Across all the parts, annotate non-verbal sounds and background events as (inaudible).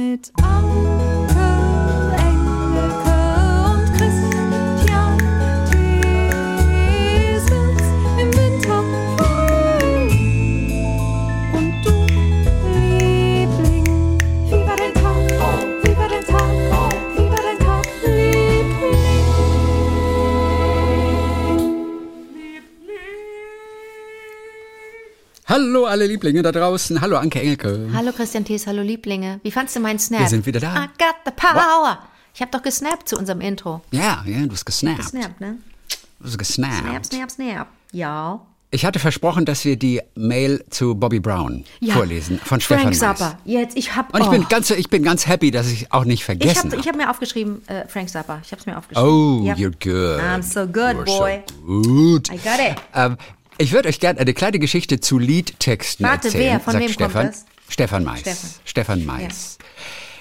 mit Anke, Hallo alle Lieblinge da draußen. Hallo Anke Engelke. Hallo Christian Thees, hallo Lieblinge. Wie fandst du meinen Snap? Wir sind wieder da. I got the power. Ich habe doch gesnappt zu unserem Intro. Ja, ja, du hast gesnappt. Gesnappt, ne? Du hast gesnappt. Snap, snap, snap. Ja. Ich hatte versprochen, dass wir die Mail zu Bobby Brown ja. vorlesen von Frank Stefan. Zappa. Jetzt, ich hab. Und ich oh. bin ganz, ich bin ganz happy, dass ich auch nicht Ich vergessen habe ich habe. hab mir aufgeschrieben, äh, Frank Zappa. Ich habe es mir aufgeschrieben. Oh, Ja. you're good. I'm so good, You're boy. So gut. I got it. Ähm, ich würde euch gerne eine kleine Geschichte zu Liedtexten Warte, erzählen. wer? Von sagt wem kommt Stefan. das? Stefan Mais. Stefan. Stefan Mais.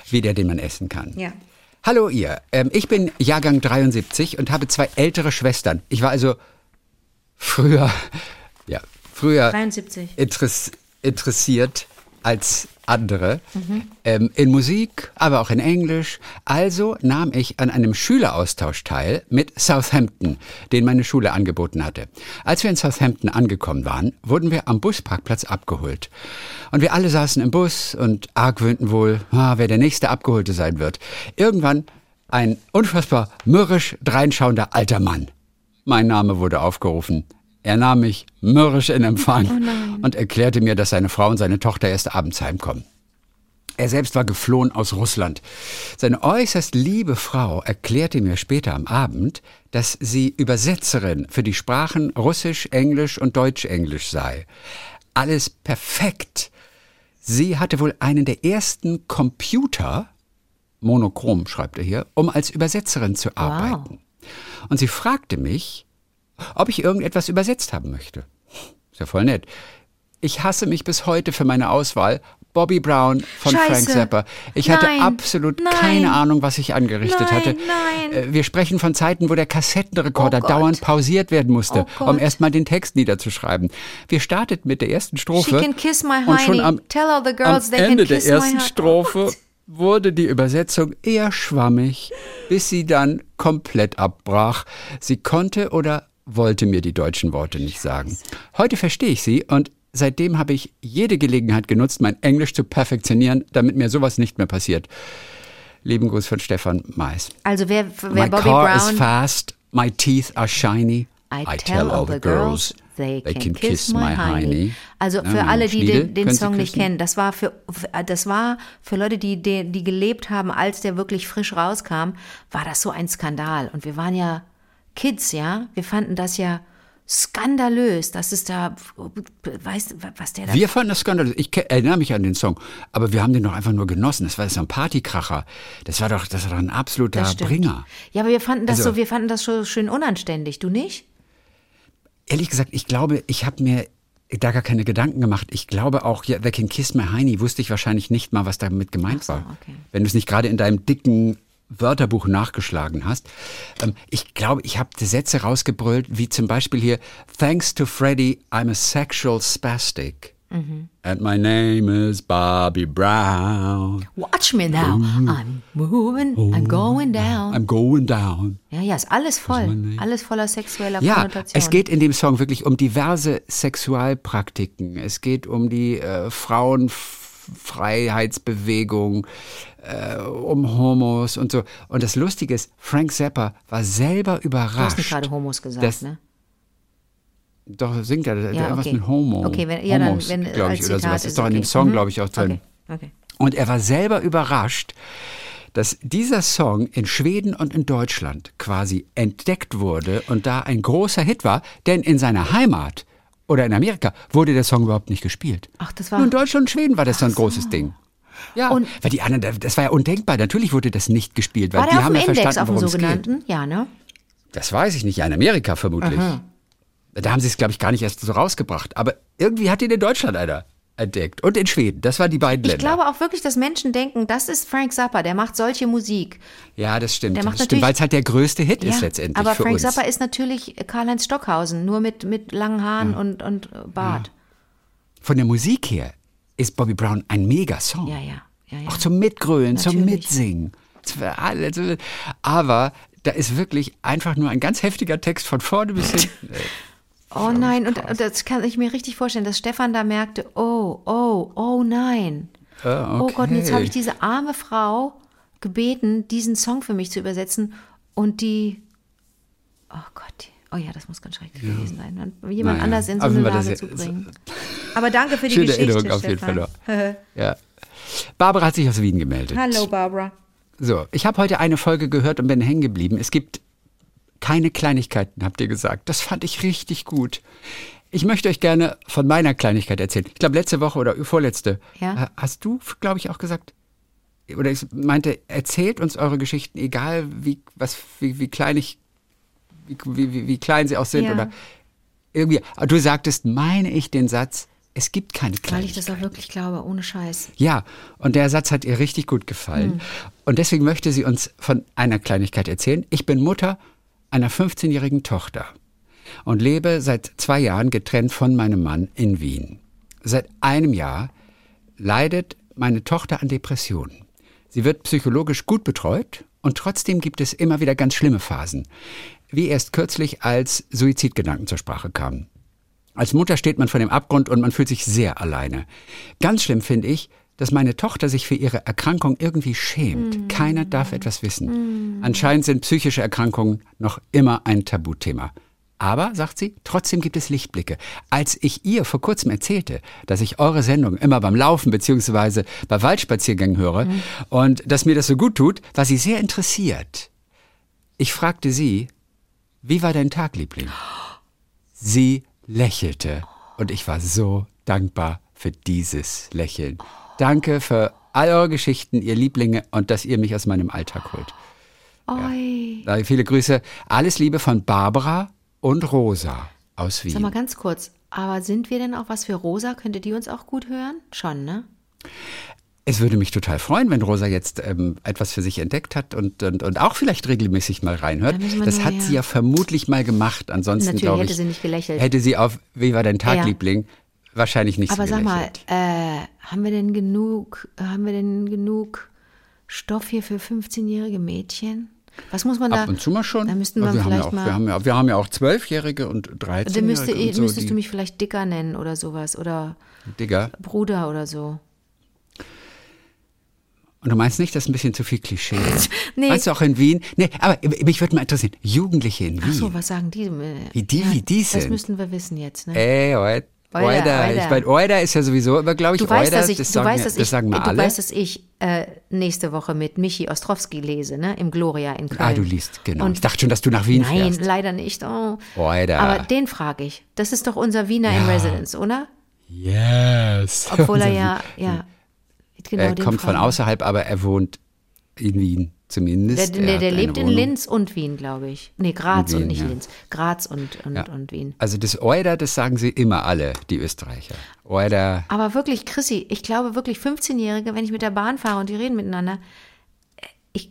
Wie der, den man essen kann. Ja. Hallo ihr, ähm, ich bin Jahrgang 73 und habe zwei ältere Schwestern. Ich war also früher, (laughs) ja, früher 73. interess interessiert als andere ähm, in Musik, aber auch in Englisch. Also nahm ich an einem Schüleraustausch teil mit Southampton, den meine Schule angeboten hatte. Als wir in Southampton angekommen waren, wurden wir am Busparkplatz abgeholt. Und wir alle saßen im Bus und argwöhnten wohl, ah, wer der nächste Abgeholte sein wird. Irgendwann ein unfassbar mürrisch dreinschauender alter Mann. Mein Name wurde aufgerufen. Er nahm mich mürrisch in Empfang und erklärte mir, dass seine Frau und seine Tochter erst abends heimkommen. Er selbst war geflohen aus Russland. Seine äußerst liebe Frau erklärte mir später am Abend, dass sie Übersetzerin für die Sprachen Russisch, Englisch und Deutsch-Englisch sei. Alles perfekt. Sie hatte wohl einen der ersten Computer, monochrom schreibt er hier, um als Übersetzerin zu arbeiten. Und sie fragte mich, ob ich irgendetwas übersetzt haben möchte. Ist ja voll nett. Ich hasse mich bis heute für meine Auswahl. Bobby Brown von Scheiße. Frank Zappa. Ich hatte Nein. absolut Nein. keine Ahnung, was ich angerichtet Nein, hatte. nein. Äh, Wir sprechen von Zeiten, wo der Kassettenrekorder Oh dauernd pausiert werden musste, Oh um erstmal den Text niederzuschreiben. Wir starteten mit der ersten Strophe. Und schon am, Tell all the girls am Ende der ersten hi- Strophe Oh wurde die Übersetzung eher schwammig, bis sie dann komplett abbrach. Sie konnte oder wollte mir die deutschen Worte nicht sagen. Heute verstehe ich sie und seitdem habe ich jede Gelegenheit genutzt, mein Englisch zu perfektionieren, damit mir sowas nicht mehr passiert. Lieben Gruß von Stefan Mais. Also wer, wer My Bobby car is Brown. fast, my teeth are shiny. I, tell all the girls they, can, kiss, my hiney. Also für Ja, alle, die den, den Song nicht kennen, das war für das war für Leute, die, die die gelebt haben, als der wirklich frisch rauskam, war das so ein Skandal. Und wir waren ja Kids, ja, wir fanden das ja skandalös, dass es da, weißt was der da Wir fanden das skandalös. Ich erinnere mich an den Song, aber wir haben den doch einfach nur genossen. Das war so ein Partykracher. Das war doch, das war doch ein absoluter. Bringer. Ja, aber wir fanden das Also- so, wir fanden das so schön unanständig. Du nicht? Ehrlich gesagt, ich glaube, ich habe mir da gar keine Gedanken gemacht. Ich glaube auch, ja, They Can Kiss My Heini wusste ich wahrscheinlich nicht mal, was damit gemeint so, war. okay. Wenn du es nicht gerade in deinem dicken Wörterbuch nachgeschlagen hast. Ähm, ich glaube, ich habe Sätze rausgebrüllt, wie zum Beispiel hier, Thanks to Freddy, I'm a sexual spastic. Mhm. And my name is Bobby Brown. Watch me now. I'm moving, I'm going down. I'm going down. Ja, ja, ist alles voll. Alles voller sexueller Ja, Konnotationen. es geht in dem Song wirklich um diverse Sexualpraktiken. Es geht um die äh, Frauenfreiheitsbewegung, äh, um Homos und so. Und das Lustige ist, Frank Zappa war selber Du hast nicht überrascht. gerade Homos gesagt, Das- ne? Doch, singt er, Ja, irgendwas okay. mit Homo. Okay, wenn- ja, dann- Homos, wenn, glaube ich, oder sowas. ist Ist doch in dem okay. Song, Mhm. glaube ich, auch drin. Okay, okay. Und er war selber überrascht, dass dieser Song in Schweden und in Deutschland quasi entdeckt wurde und da ein großer Hit war, denn in seiner Heimat oder in Amerika wurde der Song überhaupt nicht gespielt. Ach, das war- Nur in Deutschland und Schweden war das so ein großes Ding. Ja, Und- weil die anderen, das war ja undenkbar. Natürlich wurde das nicht gespielt, weil War die haben ja Index, verstanden, auf dem worum es geht. sogenannten? Ja, ne? Das weiß ich nicht, ja, in Amerika vermutlich. Da haben sie es, glaube ich, gar nicht erst so rausgebracht. Aber irgendwie hat ihn in Deutschland einer entdeckt. Und in Schweden. Das waren die beiden Ich Länder. glaube auch wirklich, dass Menschen denken, das ist Frank Zappa, der macht solche Musik. ja, das stimmt. Der macht das stimmt, weil es halt der größte Hit Ja, ist letztendlich aber Frank uns. Zappa ist natürlich Karl-Heinz Stockhausen, nur mit, mit langen Haaren und, und äh, Bart. Von der Musik her ist Bobby Brown ein Mega-Song. Ja, ja, ja, ja. Auch zum Mitgrölen, zum Natürlich. Mitsingen. Alle, so- Aber da ist wirklich einfach nur ein ganz heftiger Text von vorne bis (laughs) hinten. Oh nein, und, und das kann ich mir richtig vorstellen, dass Stefan da merkte, oh, oh, oh nein. Ah, Oh Gott, und jetzt okay. habe ich diese arme Frau gebeten, diesen Song für mich zu übersetzen und die, oh Gott, oh ja, das muss ganz schrecklich gewesen sein, und jemand Naja, anders in so aber eine Lage zu bringen. (laughs) Aber danke für die Schöne Geschichte, Erinnerung auf jeden. Fall Ja. Barbara hat sich aus Wien gemeldet. Hallo Barbara. So, ich habe heute eine Folge gehört und bin hängen geblieben. Es gibt keine Kleinigkeiten, habt ihr gesagt. Das fand ich richtig gut. Ich möchte euch gerne von meiner Kleinigkeit erzählen. Ich glaube, letzte Woche oder vorletzte Ja. hast du, glaube ich, auch gesagt, oder ich meinte, erzählt uns eure Geschichten, egal wie, was, wie, wie klein ich, wie, wie, wie klein sie auch sind Ja. oder irgendwie. Aber Du sagtest, meine ich den Satz, es gibt keine Weil ich Kleinigkeiten. das auch wirklich glaube, ohne Scheiß. Ja, und der Satz hat ihr richtig gut gefallen. Und deswegen möchte sie uns von einer Kleinigkeit erzählen. Ich bin Mutter einer 15-jährigen Tochter und lebe seit zwei Jahren getrennt von meinem Mann in Wien. Seit einem Jahr leidet meine Tochter an Depressionen. Sie wird psychologisch gut betreut und trotzdem gibt es immer wieder ganz schlimme Phasen. Wie erst kürzlich, als Suizidgedanken zur Sprache kamen. Als Mutter steht man vor dem Abgrund und man fühlt sich sehr alleine. Ganz schlimm finde ich, dass meine Tochter sich für ihre Erkrankung irgendwie schämt. Keiner darf etwas wissen. Anscheinend sind psychische Erkrankungen noch immer ein Tabuthema. Aber, sagt sie, trotzdem gibt es Lichtblicke. Als ich ihr vor kurzem erzählte, dass ich eure Sendung immer beim Laufen bzw. bei Waldspaziergängen höre und dass mir das so gut tut, war sie sehr interessiert. Ich fragte sie, wie war dein Tag, Liebling? Sie lächelte und ich war so dankbar für dieses Lächeln. Danke für all eure Geschichten, ihr Lieblinge, und dass ihr mich aus meinem Alltag holt. Oi. Daher viele Grüße. Alles Liebe von Barbara und Rosa aus Sag mal Wien. ganz kurz, aber sind wir denn auch was für Rosa? Könnte die uns auch gut hören? Schon, ne? Es würde mich total freuen, wenn Rosa jetzt ähm, etwas für sich entdeckt hat und, und, und auch vielleicht regelmäßig mal reinhört. Das hat ja. sie ja vermutlich mal gemacht. Ansonsten Natürlich glaube hätte ich, sie nicht gelächelt. hätte sie auf Wie war dein Tag, Ja. Liebling? Wahrscheinlich nicht Aber so sag mal, äh, haben wir denn genug, haben wir denn genug Stoff hier für 15-jährige Mädchen? Was muss man da? Ab und zu mal schon. Da müssten wir wir, haben ja vielleicht auch, mal. wir, haben ja, wir haben ja auch Zwölfjährige und da 13-Jährige müsste, und so, müsstest du mich vielleicht Dicker nennen oder sowas oder Digga. Bruder oder so. Und du meinst nicht, das ist ein bisschen zu viel Klischee? (laughs) Nee. Meinst du auch in Wien? Nee, aber mich würde mal interessieren, Jugendliche in Ach Wien. so, was sagen die? Wie die, wie die Das sind. müssten wir wissen jetzt, ne? Ey, Oida. Oida. Ich meine, Oida ist ja sowieso immer, glaube ich, Du weißt, Oida, dass ich, das sagen, weißt, ja- dass das ich, sagen mal du alle. weißt, dass ich äh, nächste Woche mit Michi Ostrowski lese, ne? Im Gloria in Köln. ah, du liest, genau. Und ich dachte schon, dass du nach Wien Nein, fährst. leider nicht. Oh. Oida. Aber den frage ich. Das ist doch unser Wiener in Ja. Residence, oder? Yes. Obwohl (laughs) er ja, ja. Genau, er kommt von außerhalb, aber er wohnt in Wien zumindest. Der, Er der, der lebt in. Linz und Wien, glaube ich. Nee, Graz Wien, und nicht ja. Linz. Graz und, und, Ja. und Wien. Also das Oida, das sagen sie immer alle, die Österreicher. Oida. Aber wirklich, Chrissy, ich glaube wirklich 15-Jährige, wenn ich mit der Bahn fahre und die reden miteinander, äh, ich,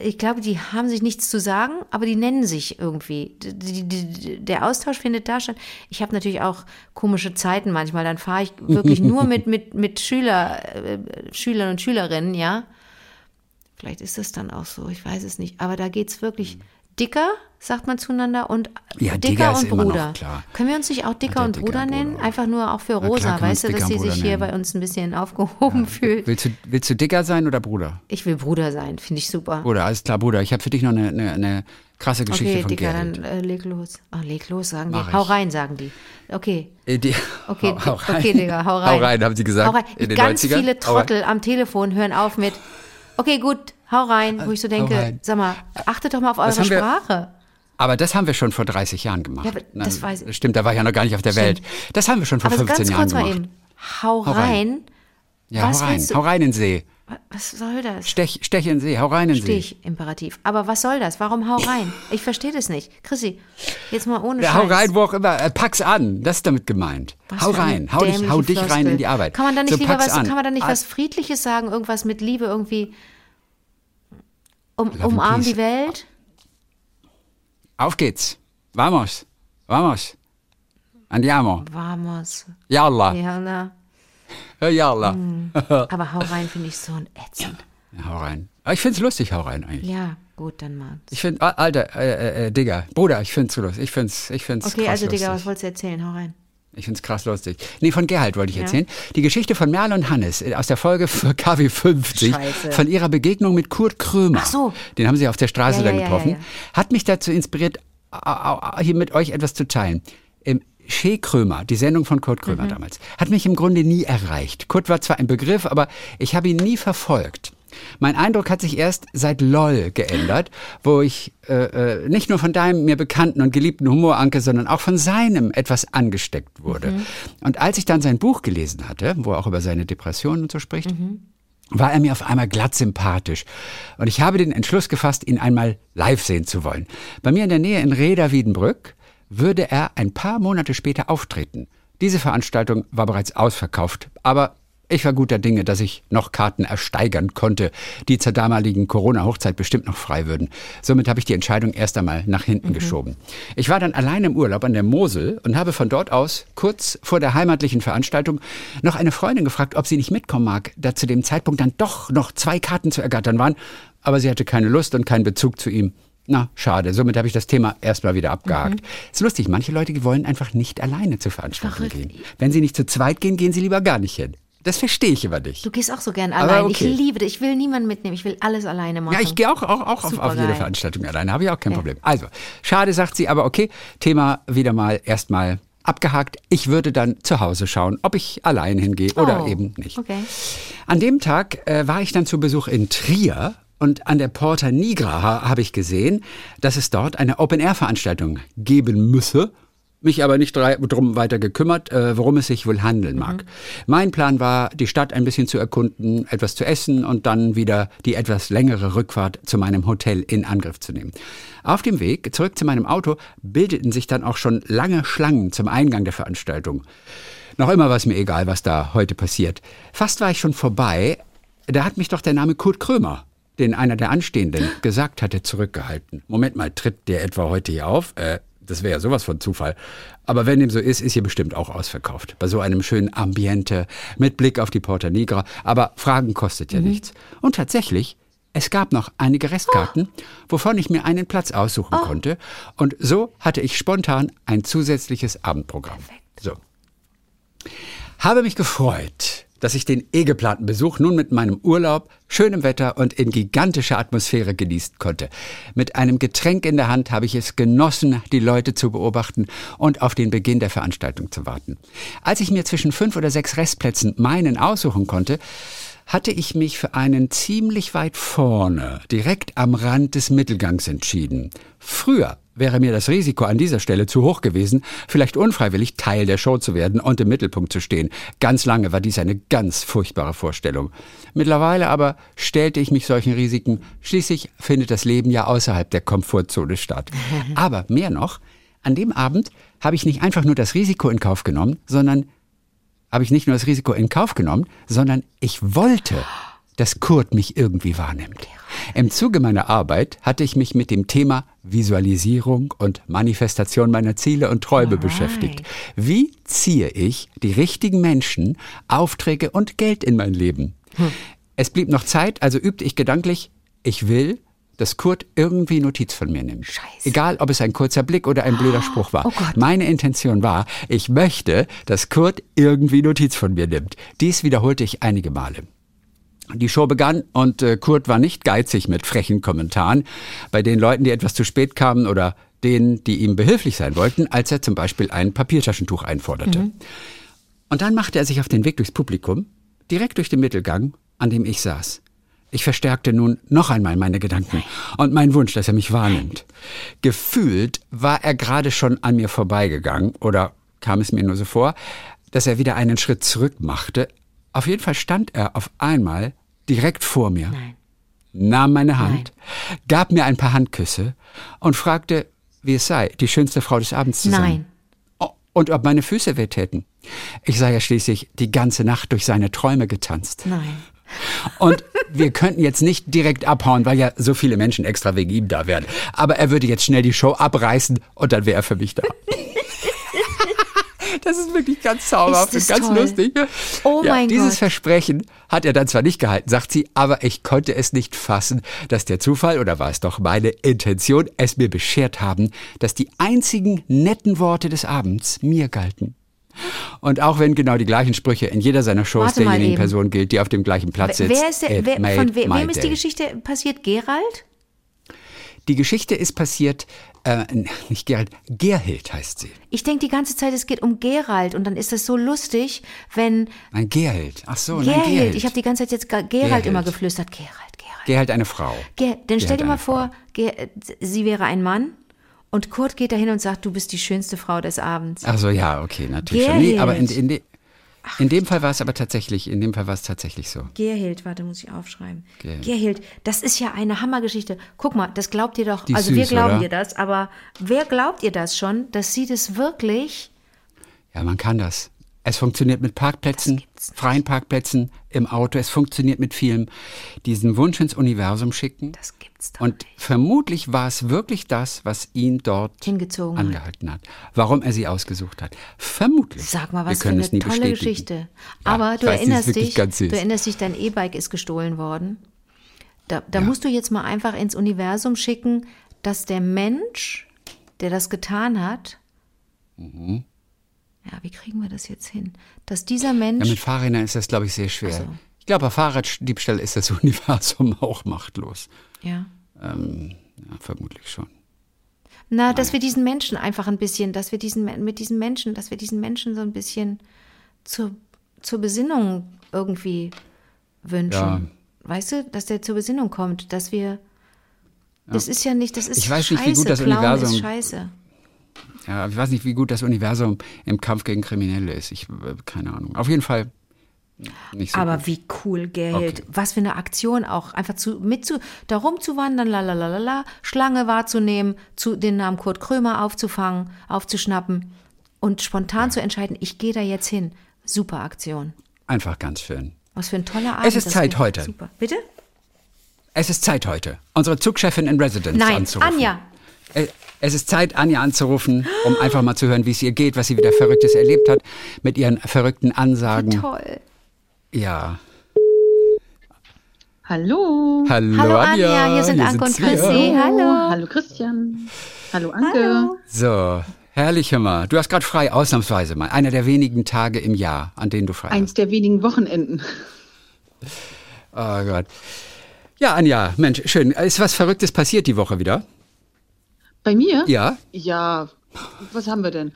ich glaube, die haben sich nichts zu sagen, aber die nennen sich irgendwie. Die, die, der Austausch findet da statt. Ich habe natürlich auch komische Zeiten manchmal. Dann fahre ich wirklich nur mit, (laughs) mit, mit Schüler, äh, Schülern und Schülerinnen, ja. Vielleicht ist das dann auch so, ich weiß es nicht. Aber da geht es wirklich dicker, sagt man zueinander, und Ja, dicker dicker und Bruder. klar. Können wir uns nicht auch dicker und dicker Bruder und nennen? Bruder. Einfach nur auch für Rosa, weißt du, dass sie sich Bruder hier nennen. bei uns ein bisschen aufgehoben fühlt. Willst du, willst du dicker sein oder Bruder? Ich will Bruder sein, finde ich super. Bruder, alles klar, Bruder. Ich habe für dich noch eine, eine, eine krasse Geschichte Okay, von dicker, Gerrit. dann äh, leg los. Ah, leg los, sagen Mach die. ich. Hau rein, sagen die. Okay. Äh, die, Okay, (laughs) hau, hau rein. okay, Digga, hau rein. Hau rein, haben sie gesagt. Hau rein. In den Ganz 90ern. viele. Trottel am Telefon hören auf mit, okay, gut, hau rein, wo ich so denke, rein. sag mal, achtet doch mal auf eure wir- Sprache. Aber das haben wir schon vor 30 Jahren gemacht. Ja, Na, das weiß ich. Stimmt, da war ich ja noch gar nicht auf der Welt. Das haben wir schon vor Aber so 15 ganz Jahren kurz mal gemacht. eben. Hau, Hau rein. rein. Ja, Was hau rein. Hau rein in den See. Was soll das? Stech, stech in See. Hau rein in den See. Stich, Imperativ. Aber was soll das? Warum hau rein? Ich verstehe das nicht. Chrissy, jetzt mal ohne Ja, hau rein, wo auch immer. Äh, pack's an. Das ist damit gemeint. Was hau rein. Hau dich, hau dich rein in die Arbeit. Kann man da nicht so, lieber was, an. kann man da nicht Ah, was Friedliches sagen? Irgendwas mit Liebe irgendwie? Um, umarm die Welt? Auf geht's. Vamos. Vamos. Andiamo. Vamos. Yalla. Ja, na. Ja, Jalla. (laughs) Aber hau rein finde ich so ein ätzend. Hau rein. Aber ich find's lustig, hau rein eigentlich. Ja, gut, dann mal. Ich find, ah, Alter, äh, äh, Digga, Bruder, ich find's so lustig. Ich find's, ich find's Okay, also Digga, was lustig. wolltest du erzählen? Hau rein. Ich find's krass lustig. Nee, von Gerhard wollte ich erzählen. Die Geschichte von Merle und Hannes äh, aus der Folge für KW 50 Scheiße. von ihrer Begegnung mit Kurt Krömer. Ach so. Den haben sie auf der Straße Ja, dann ja, ja, getroffen. ja, ja. Hat mich dazu inspiriert, hier mit euch etwas zu teilen. Ähm, Shea Krömer, die Sendung von Kurt Mhm. Krömer damals, hat mich im Grunde nie erreicht. Kurt war zwar ein Begriff, aber ich habe ihn nie verfolgt. Mein Eindruck hat sich erst seit LOL geändert, wo ich äh, äh, nicht nur von deinem mir bekannten und geliebten Humoranke, sondern auch von seinem etwas angesteckt wurde. Und als ich dann sein Buch gelesen hatte, wo er auch über seine Depressionen und so spricht, war er mir auf einmal glatt sympathisch. Und ich habe den Entschluss gefasst, ihn einmal live sehen zu wollen. Bei mir in der Nähe in Reda-Wiedenbrück würde er ein paar Monate später auftreten. Diese Veranstaltung war bereits ausverkauft, aber ich war guter Dinge, dass ich noch Karten ersteigern konnte, die zur damaligen Corona-Hochzeit bestimmt noch frei würden. Somit habe ich die Entscheidung erst einmal nach hinten geschoben. Ich war dann allein im Urlaub an der Mosel und habe von dort aus, kurz vor der heimatlichen Veranstaltung, noch eine Freundin gefragt, ob sie nicht mitkommen mag, da zu dem Zeitpunkt dann doch noch zwei Karten zu ergattern waren, aber sie hatte keine Lust und keinen Bezug zu ihm. Na, schade. Somit habe ich das Thema erstmal wieder abgehakt. Ist lustig, manche Leute wollen einfach nicht alleine zur Veranstaltung Verrückt. gehen. Wenn sie nicht zu zweit gehen, gehen sie lieber gar nicht hin. Das verstehe ich immer nicht. Du gehst auch so gern allein. okay. Ich liebe das. Ich will niemanden mitnehmen. Ich will alles alleine machen. Ja, ich gehe auch, auch, auch auf, auf jede Veranstaltung alleine, habe ich auch kein Problem. Also, schade, sagt sie, aber okay, Thema wieder mal erstmal abgehakt. Ich würde dann zu Hause schauen, ob ich allein hingehe oder Oh, eben nicht. okay. An dem Tag äh, war ich dann zu Besuch in Trier und an der Porta Nigra ha habe ich gesehen, dass es dort eine Open-Air-Veranstaltung geben müsse. Mich aber nicht drum weiter gekümmert, äh, worum es sich wohl handeln mag. Mein Plan war, die Stadt ein bisschen zu erkunden, etwas zu essen und dann wieder die etwas längere Rückfahrt zu meinem Hotel in Angriff zu nehmen. Auf dem Weg zurück zu meinem Auto bildeten sich dann auch schon lange Schlangen zum Eingang der Veranstaltung. Noch immer war es mir egal, was da heute passiert. Fast war ich schon vorbei, da hat mich doch der Name Kurt Krömer, den einer der Anstehenden gesagt hatte, zurückgehalten. Moment mal, tritt der etwa heute hier auf? Äh, das wäre ja sowas von Zufall. Aber wenn dem so ist, ist hier bestimmt auch ausverkauft. Bei so einem schönen Ambiente mit Blick auf die Porta Nigra. Aber Fragen kostet ja nichts. Und tatsächlich, es gab noch einige Restkarten, wovon ich mir einen Platz aussuchen konnte. Und so hatte ich spontan ein zusätzliches Abendprogramm. So. Habe mich gefreut, dass ich den eh geplanten Besuch nun mit meinem Urlaub, schönem Wetter und in gigantischer Atmosphäre genießen konnte. Mit einem Getränk in der Hand habe ich es genossen, die Leute zu beobachten und auf den Beginn der Veranstaltung zu warten. Als ich mir zwischen fünf oder sechs Restplätzen meinen aussuchen konnte, hatte ich mich für einen ziemlich weit vorne, direkt am Rand des Mittelgangs entschieden. Früher wäre mir das Risiko an dieser Stelle zu hoch gewesen, vielleicht unfreiwillig Teil der Show zu werden und im Mittelpunkt zu stehen. Ganz lange war dies eine ganz furchtbare Vorstellung. Mittlerweile aber stellte ich mich solchen Risiken. Schließlich findet das Leben ja außerhalb der Komfortzone statt. (laughs) Aber mehr noch, an dem Abend habe ich nicht einfach nur das Risiko in Kauf genommen, sondern habe ich nicht nur das Risiko in Kauf genommen, sondern ich wollte, dass Kurt mich irgendwie wahrnimmt. Im Zuge meiner Arbeit hatte ich mich mit dem Thema Visualisierung und Manifestation meiner Ziele und Träume beschäftigt. Wie ziehe ich die richtigen Menschen, Aufträge und Geld in mein Leben? Es blieb noch Zeit, also übte ich gedanklich, ich will, dass Kurt irgendwie Notiz von mir nimmt. Scheiße. Egal, ob es ein kurzer Blick oder ein blöder Spruch war. Oh. Meine Intention war, ich möchte, dass Kurt irgendwie Notiz von mir nimmt. Dies wiederholte ich einige Male. Die Show begann und äh, Kurt war nicht geizig mit frechen Kommentaren bei den Leuten, die etwas zu spät kamen oder denen, die ihm behilflich sein wollten, als er zum Beispiel ein Papiertaschentuch einforderte. Und dann machte er sich auf den Weg durchs Publikum, direkt durch den Mittelgang, an dem ich saß. Ich verstärkte nun noch einmal meine Gedanken und meinen Wunsch, dass er mich wahrnimmt. Gefühlt war er gerade schon an mir vorbeigegangen oder kam es mir nur so vor, dass er wieder einen Schritt zurück machte. Auf jeden Fall stand er auf einmal direkt vor mir, Nein. nahm meine Hand, gab mir ein paar Handküsse und fragte, wie es sei, die schönste Frau des Abends zu sein. Nein. Oh, Und ob meine Füße weh täten. Ich sei ja schließlich die ganze Nacht durch seine Träume getanzt. Nein. Und (laughs) wir könnten jetzt nicht direkt abhauen, weil ja so viele Menschen extra wegen ihm da wären. Aber er würde jetzt schnell die Show abreißen und dann wäre er für mich da. (laughs) Das ist wirklich ganz zauberhaft und ganz toll. lustig. Oh ja, mein dieses Gott. Versprechen hat er dann zwar nicht gehalten, sagt sie, aber ich konnte es nicht fassen, dass der Zufall, oder war es doch meine Intention, es mir beschert haben, dass die einzigen netten Worte des Abends mir galten. Und auch wenn genau die gleichen Sprüche in jeder seiner Shows Warte derjenigen. Person gilt, die auf dem gleichen Platz sitzt. Wer ist der, wer, von we, wem ist die. Geschichte passiert? Gerald? Die Geschichte ist passiert, äh, nicht Gerald, Gerhild heißt sie. Ich denke die ganze Zeit, es geht um Gerald und dann ist das so lustig, wenn Nein, Gerhild. Ach so, nein, Gerald, Gerhild. ich habe die ganze Zeit jetzt Gerald, Gerald. immer geflüstert, Gerald, Gerald. Gerhild eine Frau. Ger dann stell dir mal vor, sie wäre ein Mann und Kurt geht dahin und sagt, du bist die schönste Frau des Abends. Ach so, ja, okay, natürlich schon. Nee, Gerhild. aber in, in, in dem Fall war es aber tatsächlich, in dem Fall war es tatsächlich so. Gerhild, warte, muss ich aufschreiben. Gerhild. Gerhild, das ist ja eine Hammergeschichte. Guck mal, das glaubt ihr doch. Die also wir süß, glauben oder? ihr das, aber wer glaubt ihr das schon, dass sie das wirklich Ja, man kann das. Es funktioniert mit Parkplätzen, freien Parkplätzen, im Auto. Es funktioniert mit vielem. Diesen Wunsch ins Universum schicken. Das gibt's doch Und nicht. vermutlich war es wirklich das, was ihn dort Hingezogen angehalten hat. Warum er sie ausgesucht hat. Vermutlich. Sag mal, was für eine tolle bestätigen. Geschichte. Ja, Aber ich du weiß, erinnerst dich, du erinnerst dich, dein E-Bike ist gestohlen worden. Da, da musst du jetzt mal einfach ins Universum schicken, dass der Mensch, der das getan hat, Mhm. Ja, wie kriegen wir das jetzt hin? Dass dieser Mensch, Ja, mit Fahrrädern ist das, glaube ich, sehr schwer. So. Ich glaube, bei Fahrraddiebstahl ist das (laughs) Universum auch machtlos. ja, Ähm, ja, vermutlich schon. na, dass wir diesen Menschen einfach ein bisschen, dass wir diesen mit diesen Menschen, dass wir diesen Menschen so ein bisschen zur, zur Besinnung irgendwie wünschen. Ja. Weißt du, dass der zur Besinnung kommt, dass wir das ist ja nicht, das ist Ich weiß nicht, scheiße. wie gut das Clown Universum- ist scheiße. Ja, ich weiß nicht, wie gut das Universum im Kampf gegen Kriminelle ist. Ich, äh, keine Ahnung. Auf jeden Fall nicht so Aber gut. wie cool, Gerhild. Okay. Was für eine Aktion auch. Einfach zu, mit zu, da rumzuwandern, lalalala, Schlange wahrzunehmen, zu, den Namen Kurt Krömer aufzufangen, aufzuschnappen und spontan zu entscheiden, ich gehe da jetzt hin. Super Aktion. Einfach ganz schön. Was für ein toller Abend. Es ist Zeit heute. Super. Bitte? Es ist Zeit heute, unsere Zugchefin in Residence Nein, anzurufen. Anja. Äh, Es ist Zeit, Anja anzurufen, um einfach mal zu hören, wie es ihr geht, was sie wieder Verrücktes erlebt hat, mit ihren verrückten Ansagen. Toll. Ja. Hallo. Hallo, Hallo Anja, hier sind hier Anke und. Chrissy. Hallo. Hallo Christian. Hallo Anke. Hallo. So, herrlich, mal. Du hast gerade frei, ausnahmsweise mal. Einer der wenigen Tage im Jahr, an denen du frei Eins der wenigen Wochenenden. hast. Oh Gott. Ja, Anja, Mensch, schön. Ist was Verrücktes passiert die Woche wieder? Bei mir? Ja? Ja. Was haben wir denn?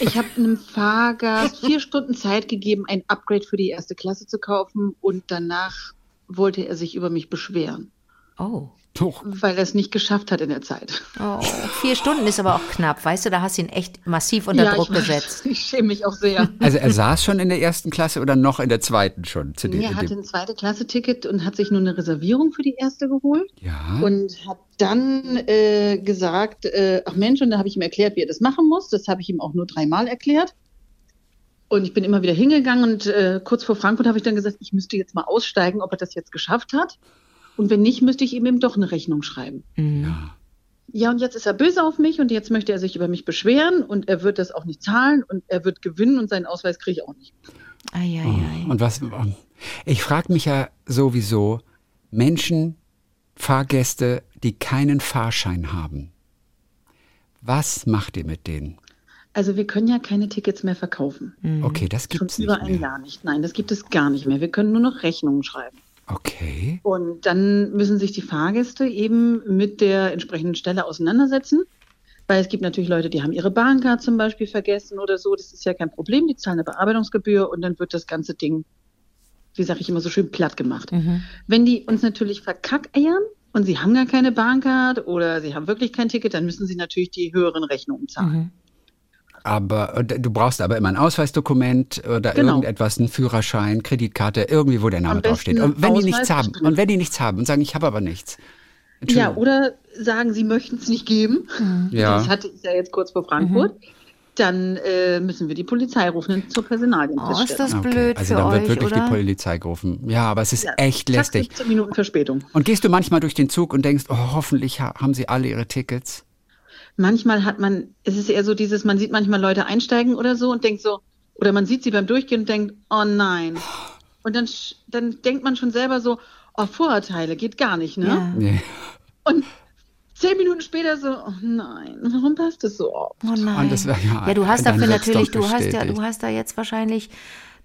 Ich habe einem Fahrgast vier Stunden Zeit gegeben, ein Upgrade für die erste Klasse zu kaufen und danach wollte er sich über mich beschweren, Oh. Doch. weil er es nicht geschafft hat in der Zeit. oh. Vier Stunden ist aber auch knapp. Weißt du, da hast du ihn echt massiv unter Druck ich, weiß. gesetzt. (laughs) ich schäme mich auch sehr. Also er saß schon in der ersten Klasse oder noch in der zweiten schon? Zu dem, Er hatte ein zweite Klasse-Ticket und hat sich nur eine Reservierung für die erste geholt. ja. und hat dann äh, gesagt, äh, ach Mensch, und da habe ich ihm erklärt, wie er das machen muss. Das habe ich ihm auch nur dreimal erklärt. Und ich bin immer wieder hingegangen und äh, kurz vor Frankfurt habe ich dann gesagt, ich müsste jetzt mal aussteigen, ob er das jetzt geschafft hat. Und wenn nicht, müsste ich ihm eben doch eine Rechnung schreiben. ja. Ja, und jetzt ist er böse auf mich und jetzt möchte er sich über mich beschweren und er wird das auch nicht zahlen und er wird gewinnen und seinen Ausweis kriege ich auch nicht. Eieiei. Und was? Ich frage mich ja sowieso, Menschen, Fahrgäste, die keinen Fahrschein haben. Was macht ihr mit denen? Also wir können ja keine Tickets mehr verkaufen. Okay, das Schon gibt's über nicht ein mehr. Jahr nicht. Nein, das gibt es gar nicht mehr. Wir können nur noch Rechnungen schreiben. Okay. Und dann müssen sich die Fahrgäste eben mit der entsprechenden Stelle auseinandersetzen. Weil es gibt natürlich Leute, die haben ihre Bahncard zum Beispiel vergessen oder so. Das ist ja kein Problem. Die zahlen eine Bearbeitungsgebühr und dann wird das ganze Ding, wie sage ich immer so schön, platt gemacht. Wenn die uns natürlich verkackeiern und sie haben gar keine Bahncard oder sie haben wirklich kein Ticket, dann müssen sie natürlich die höheren Rechnungen zahlen. Aber und du brauchst aber immer ein Ausweisdokument oder Genau. irgendetwas, einen Führerschein, Kreditkarte, irgendwie, wo der Name draufsteht. Und wenn die nichts haben, und wenn die nichts haben und sagen, ich habe aber nichts. Ja, oder sagen, sie möchten es nicht geben. Ja. Das hatte ich ja jetzt kurz vor Frankfurt. Dann äh, müssen wir die Polizei rufen und zur Personalien Oh, ist das blöd also für dann wird euch, wirklich oder? die Polizei gerufen. Ja, aber es ist Ja, echt lästig. 15 Minuten Verspätung. Und gehst du manchmal durch den Zug und denkst, oh, hoffentlich ha haben sie alle ihre Tickets? Manchmal hat man, es ist eher so dieses, man sieht manchmal Leute einsteigen oder so und denkt so, oder man sieht sie beim Durchgehen und denkt, oh nein. Und dann, sch- dann denkt man schon selber so, oh, Vorurteile, geht gar nicht, ne? Ja. Nee. Und zehn Minuten später so, oh nein, warum passt das so auf? Oh nein. Und das ja, ja, du hast dafür natürlich, du hast ja, du hast da jetzt wahrscheinlich,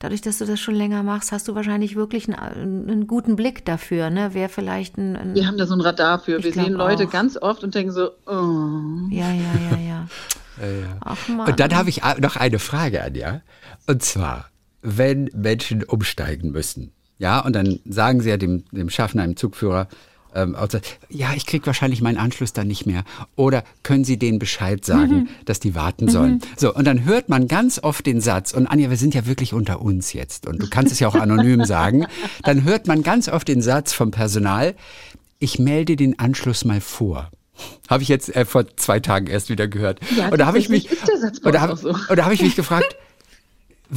dadurch, dass du das schon länger machst, hast du wahrscheinlich wirklich einen, einen guten Blick dafür, ne? Wer vielleicht ein, ein Wir haben da so ein Radar für. Wir sehen Leute auch. ganz oft und denken so, oh. ja, ja, ja, ja. (laughs) Ach man. Und dann habe ich noch eine Frage, Anja. Und zwar, wenn Menschen umsteigen müssen, ja, und dann sagen sie ja dem, dem Schaffner, dem Zugführer, ähm, auch so, ja, ich krieg wahrscheinlich meinen Anschluss dann nicht mehr. Oder können Sie denen Bescheid sagen, dass die warten sollen? So, und dann hört man ganz oft den Satz, und Anja, wir sind ja wirklich unter uns jetzt, und du kannst es ja auch anonym (laughs) sagen, dann hört man ganz oft den Satz vom Personal, ich melde den Anschluss mal vor. Habe ich jetzt äh, vor zwei Tagen erst wieder gehört. Ja, und da habe ich mich, ist der Satz uns habe so. und da habe ich mich (laughs) gefragt,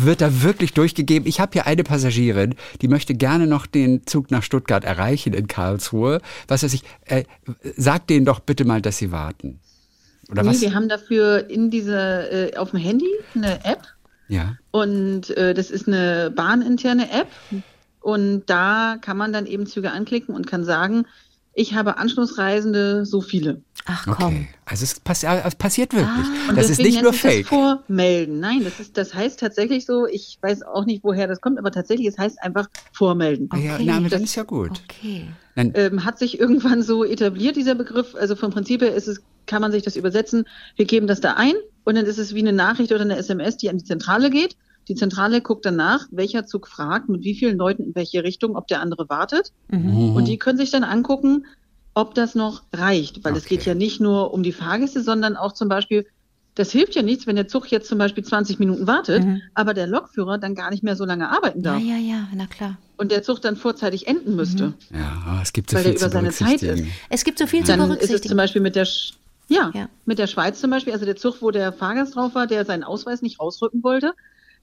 wird da wirklich durchgegeben? Ich habe hier eine Passagierin, die möchte gerne noch den Zug nach Stuttgart erreichen in Karlsruhe. Was weiß ich, äh, sag denen doch bitte mal, dass sie warten. Oder Nee, was? wir haben dafür in dieser, äh, auf dem Handy eine App Ja. und äh, das ist eine bahninterne App und da kann man dann eben Züge anklicken und kann sagen, ich habe Anschlussreisende so viele. Ach komm. Okay. Also es, pass äh, es passiert wirklich. Ah. Und das ist nicht nur Fake. Das vormelden. Nein, das ist, das heißt tatsächlich so, ich weiß auch nicht, woher das kommt, aber tatsächlich, es heißt einfach vormelden. Ah Ja, Okay. na, aber dann ist ja gut. Okay. Dann, ähm, hat sich irgendwann so etabliert, dieser Begriff. Also vom Prinzip her ist es, kann man sich das übersetzen. Wir geben das da ein und dann ist es wie eine Nachricht oder eine SMS, die an die Zentrale geht. Die Zentrale guckt danach, welcher Zug fragt, mit wie vielen Leuten in welche Richtung, ob der andere wartet. Mhm. Und die können sich dann angucken, ob das noch reicht. Weil es Okay. geht ja nicht nur um die Fahrgäste, sondern auch zum Beispiel, das hilft ja nichts, wenn der Zug jetzt zum Beispiel 20 Minuten wartet, Mhm. aber der Lokführer dann gar nicht mehr so lange arbeiten Ja, darf. ja, ja, na klar. Und der Zug dann vorzeitig enden müsste. ja, oh, es gibt so Weil viel der zu über seine Zeit berücksichtigen. Es gibt so viel zu Dann ist es berücksichtigen. zum Beispiel mit der, Sch ja, Ja. mit der Schweiz zum Beispiel, also der Zug, wo der Fahrgast drauf war, der seinen Ausweis nicht rausrücken wollte.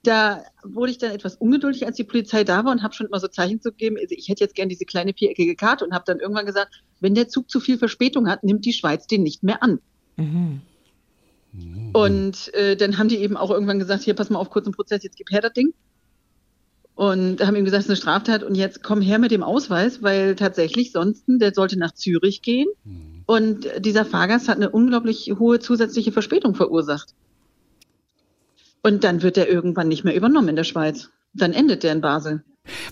Da wurde ich dann etwas ungeduldig, als die Polizei da war und habe schon immer so Zeichen zu geben. Also ich hätte jetzt gern diese kleine viereckige Karte und habe dann irgendwann gesagt, wenn der Zug zu viel Verspätung hat, nimmt die Schweiz den nicht mehr an. Mhm. Und äh, dann haben die eben auch irgendwann gesagt, hier pass mal auf kurzen Prozess, jetzt gib her das Ding. Und haben ihm gesagt, es ist eine Straftat und jetzt komm her mit dem Ausweis, weil tatsächlich sonst, der sollte nach Zürich gehen. Und dieser Fahrgast hat eine unglaublich hohe zusätzliche Verspätung verursacht. Und dann wird er irgendwann nicht mehr übernommen in der Schweiz. Dann endet der in Basel.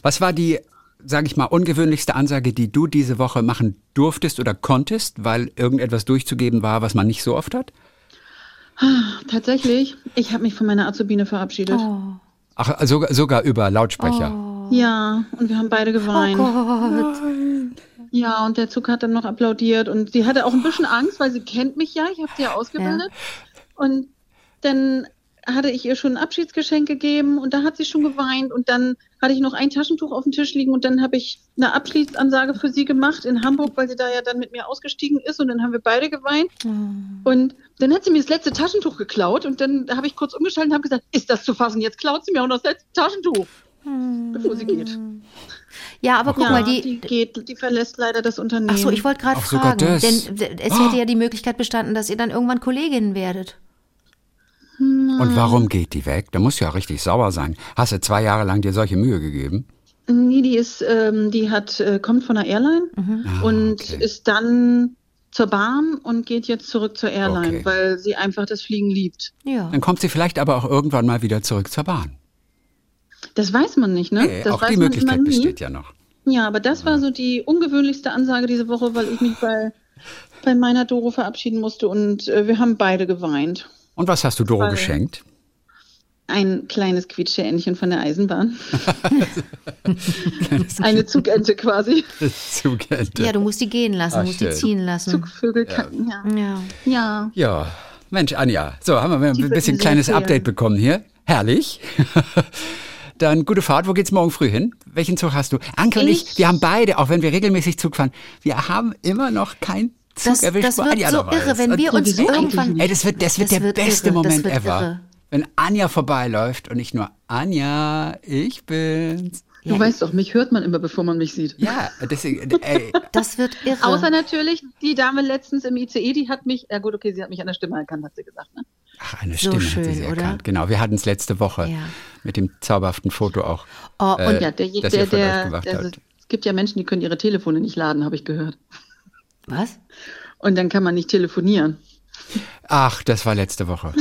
Was war die, sage ich mal, ungewöhnlichste Ansage, die du diese Woche machen durftest oder konntest, weil irgendetwas durchzugeben war, was man nicht so oft hat? Tatsächlich, ich habe mich von meiner Azubine verabschiedet. Oh, Ach, sogar, sogar über Lautsprecher. Ja, und wir haben beide oh geweint. Gott. Ja, und der Zug hat dann noch applaudiert und sie hatte auch ein bisschen Angst, weil sie kennt mich ja, ich habe sie ja ausgebildet. Und dann hatte ich ihr schon ein Abschiedsgeschenk gegeben und da hat sie schon geweint und dann hatte ich noch ein Taschentuch auf dem Tisch liegen und dann habe ich eine Abschiedsansage für sie gemacht in Hamburg, weil sie da ja dann mit mir ausgestiegen ist und dann haben wir beide geweint. Und dann hat sie mir das letzte Taschentuch geklaut und dann habe ich kurz umgeschaltet und habe gesagt, ist das zu fassen? Jetzt klaut sie mir auch noch das letzte Taschentuch, bevor sie geht. Ja, aber guck ja, mal, die, die. geht, die verlässt leider das Unternehmen. Ach so, ich wollte gerade fragen, denn es hätte ja die Möglichkeit bestanden, dass ihr dann irgendwann Kolleginnen werdet. Und warum geht die weg? Da musst du ja richtig sauer sein. Hast du zwei Jahre lang dir solche Mühe gegeben? Nee, die ist, ähm, die hat, äh, kommt von der Airline Ah, und okay. ist dann zur Bahn und geht jetzt zurück zur Airline, Okay. weil sie einfach das Fliegen liebt. Ja. Dann kommt sie vielleicht aber auch irgendwann mal wieder zurück zur Bahn. Das weiß man nicht, ne? Das auch weiß die man Möglichkeit besteht ja noch. Ja, aber das war so die ungewöhnlichste Ansage diese Woche, weil ich mich bei, bei meiner Doro verabschieden musste und äh, wir haben beide geweint. Und was hast du Doro geschenkt? Ein kleines Quietscheentchen von der Eisenbahn. (laughs) (laughs) Eine Zugente quasi. (laughs) Zugente. ja, du musst die gehen lassen, Ah, musst die schön. ziehen lassen. Zugvögel, ja. Ja. Ja. Ja, Mensch, Anja. So, haben wir ein Die bisschen kleines sehr Update bekommen hier. Herrlich. Dann gute Fahrt. Wo geht's morgen früh hin? Welchen Zug hast du? Anke und ich, Ich- wir haben beide, auch wenn wir regelmäßig Zug fahren, wir haben immer noch kein Zug Das, erwischt, das wo wird Anja so dabei irre, ist. wenn wir uns irgendwann. Ey, das wird, das wird Das der wird beste irre, Moment ever. irre. Wenn Anja vorbeiläuft und nicht nur Anja, ich bin's. Du weißt doch, mich hört man immer, bevor man mich sieht. Ja, deswegen, ey, (laughs) Das wird irre. Außer natürlich die Dame letztens im ICE, die hat mich, ja gut, okay, sie hat mich an der Stimme erkannt, hat sie gesagt. Ne? ach, eine So Stimme schön, hat sie oder? erkannt. Genau, wir hatten es letzte Woche Ja. mit dem zauberhaften Foto auch. oh, und Äh, Ja, der, der, der, der, habt. es gibt ja Menschen, die können ihre Telefone nicht laden, habe ich gehört. Was? Und dann kann man nicht telefonieren. Ach, das war letzte Woche.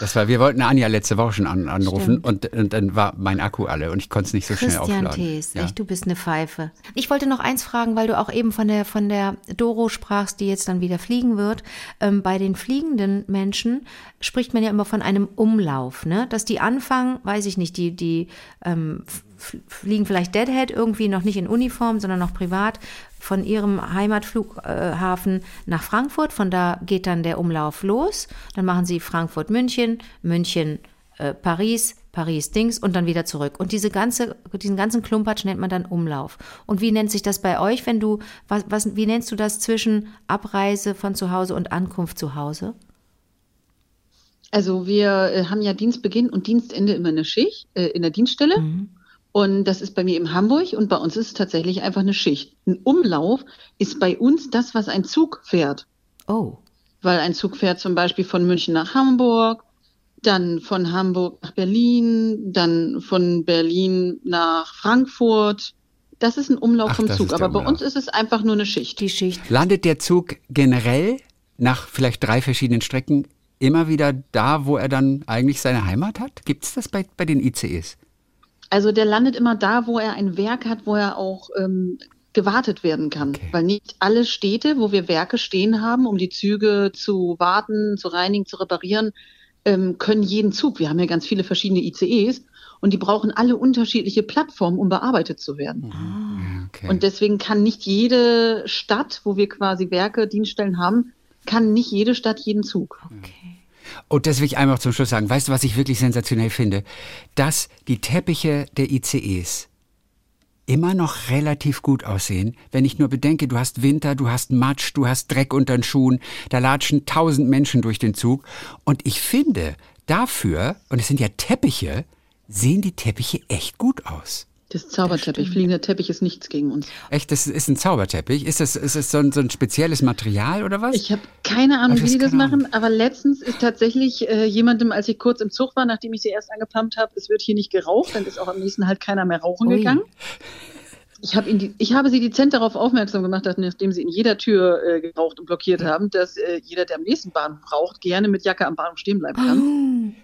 Das war, wir wollten Anja letzte Woche schon an, anrufen und, und dann war mein Akku alle und ich konnte es nicht so schnell Christian aufladen. Thees, Ja. echt, du bist eine Pfeife. Ich wollte noch eins fragen, weil du auch eben von der, von der Doro sprachst, die jetzt dann wieder fliegen wird. Ähm, bei den fliegenden Menschen spricht man ja immer von einem Umlauf, ne? Dass die anfangen, weiß ich nicht, die, die ähm, fliegen vielleicht Deadhead irgendwie noch nicht in Uniform, sondern noch privat von ihrem Heimatflughafen nach Frankfurt. Von da geht dann der Umlauf los. Dann machen sie Frankfurt-München, München, äh, Paris, Paris Dings und dann wieder zurück. Und diese ganze, diesen ganzen Klumpatsch nennt man dann Umlauf. Und wie nennt sich das bei euch, wenn du, was, was, wie nennst du das zwischen Abreise von zu Hause und Ankunft zu Hause? Also wir äh, haben ja Dienstbeginn und Dienstende immer eine Schicht äh, in der Dienststelle. Und das ist bei mir in Hamburg und bei uns ist es tatsächlich einfach eine Schicht. Ein Umlauf ist bei uns das, was ein Zug fährt. Oh, Weil ein Zug fährt zum Beispiel von München nach Hamburg, dann von Hamburg nach Berlin, dann von Berlin nach Frankfurt. Das ist ein Umlauf Ach, vom Zug. Aber bei uns ist es einfach nur eine Schicht. die Schicht. Landet der Zug generell nach vielleicht drei verschiedenen Strecken immer wieder da, wo er dann eigentlich seine Heimat hat? Gibt es das bei, bei den ICEs? Also der landet immer da, wo er ein Werk hat, wo er auch ähm, gewartet werden kann. Okay. Weil nicht alle Städte, wo wir Werke stehen haben, um die Züge zu warten, zu reinigen, zu reparieren, ähm, können jeden Zug. Wir haben ja ganz viele verschiedene ICEs und die brauchen alle unterschiedliche Plattformen, um bearbeitet zu werden. Ja, Okay. Und deswegen kann nicht jede Stadt, wo wir quasi Werke, Dienststellen haben, kann nicht jede Stadt jeden Zug. Okay. Und das will ich einmal zum Schluss sagen. Weißt du, was ich wirklich sensationell finde? Dass die Teppiche der ICEs immer noch relativ gut aussehen, wenn ich nur bedenke, du hast Winter, du hast Matsch, du hast Dreck unter den Schuhen, da latschen tausend Menschen durch den Zug. Und ich finde, dafür, und es sind ja Teppiche, sehen die Teppiche echt gut aus. Das Zauberteppich. Fliegender Teppich ist nichts gegen uns. Echt, das ist ein Zauberteppich. Ist das, ist das so, ein, so ein spezielles Material oder was? Ich habe keine Ahnung, wie die das keine Ahnung. machen, aber letztens ist tatsächlich äh, jemandem, als ich kurz im Zug war, nachdem ich sie erst angepumpt habe, es wird hier nicht geraucht, dann ist auch am nächsten halt keiner mehr rauchen Ui. gegangen. Ich, hab die, ich habe sie dezent darauf aufmerksam gemacht, dass nachdem sie in jeder Tür äh, geraucht und blockiert haben, dass äh, jeder, der am nächsten Bahnhof raucht, gerne mit Jacke am Bahnhof stehen bleiben kann.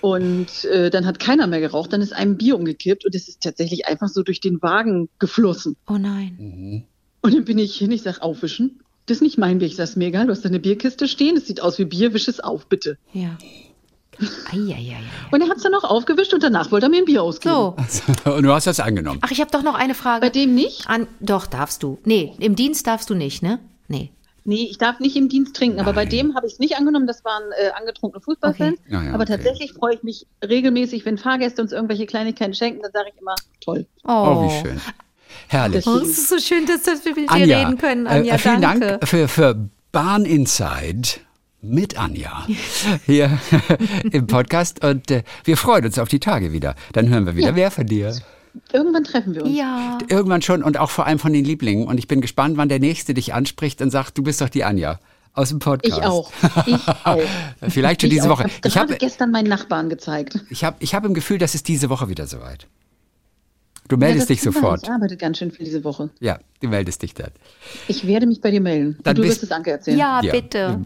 Und äh, dann hat keiner mehr geraucht, dann ist einem Bier umgekippt und es ist tatsächlich einfach so durch den Wagen geflossen. Oh nein. Und dann bin ich hin, ich sag, aufwischen. Das ist nicht mein Bier. Ich sag, ist mir egal, du hast da eine Bierkiste stehen, es sieht aus wie Bier, wisch es auf, bitte. Ja. Eieiei. Und er hat es dann noch aufgewischt und danach wollte er mir ein Bier ausgeben. So. (laughs) Und du hast das angenommen. Ach, ich habe doch noch eine Frage. Bei dem nicht? An, doch, darfst du. Nee, im Dienst darfst du nicht, ne? Nee. Nee, ich darf nicht im Dienst trinken, aber bei Nein. dem habe ich es nicht angenommen. Das waren äh, angetrunkene Fußballfans. Okay. Ja, ja, aber okay. tatsächlich freue ich mich regelmäßig, wenn Fahrgäste uns irgendwelche Kleinigkeiten schenken, dann sage ich immer, toll. Oh, Oh, wie schön. Herrlich. Oh, es ist so schön, dass, wir mit dir Anja, reden können, äh, Anja. vielen danke. Dank für, für Bahn Inside mit Anja hier (laughs) im Podcast und äh, wir freuen uns auf die Tage wieder. Dann hören wir wieder Ja. mehr von dir. Irgendwann treffen wir uns. Ja. Irgendwann schon und auch vor allem von den Lieblingen und ich bin gespannt, wann der Nächste dich anspricht und sagt, du bist doch die Anja aus dem Podcast. Ich auch. (laughs) Ich auch. Vielleicht schon Ich diese auch. Woche. Ich gerade habe gestern meinen Nachbarn gezeigt. ich hab, ich hab im Gefühl, das ist diese Woche wieder soweit. Du Ja, meldest das dich sofort. Ich arbeite ganz schön viel diese Woche. Ja, du meldest dich dann. Ich werde mich bei dir melden. Dann du bist- wirst es Anke erzählen. Ja, Ja. bitte.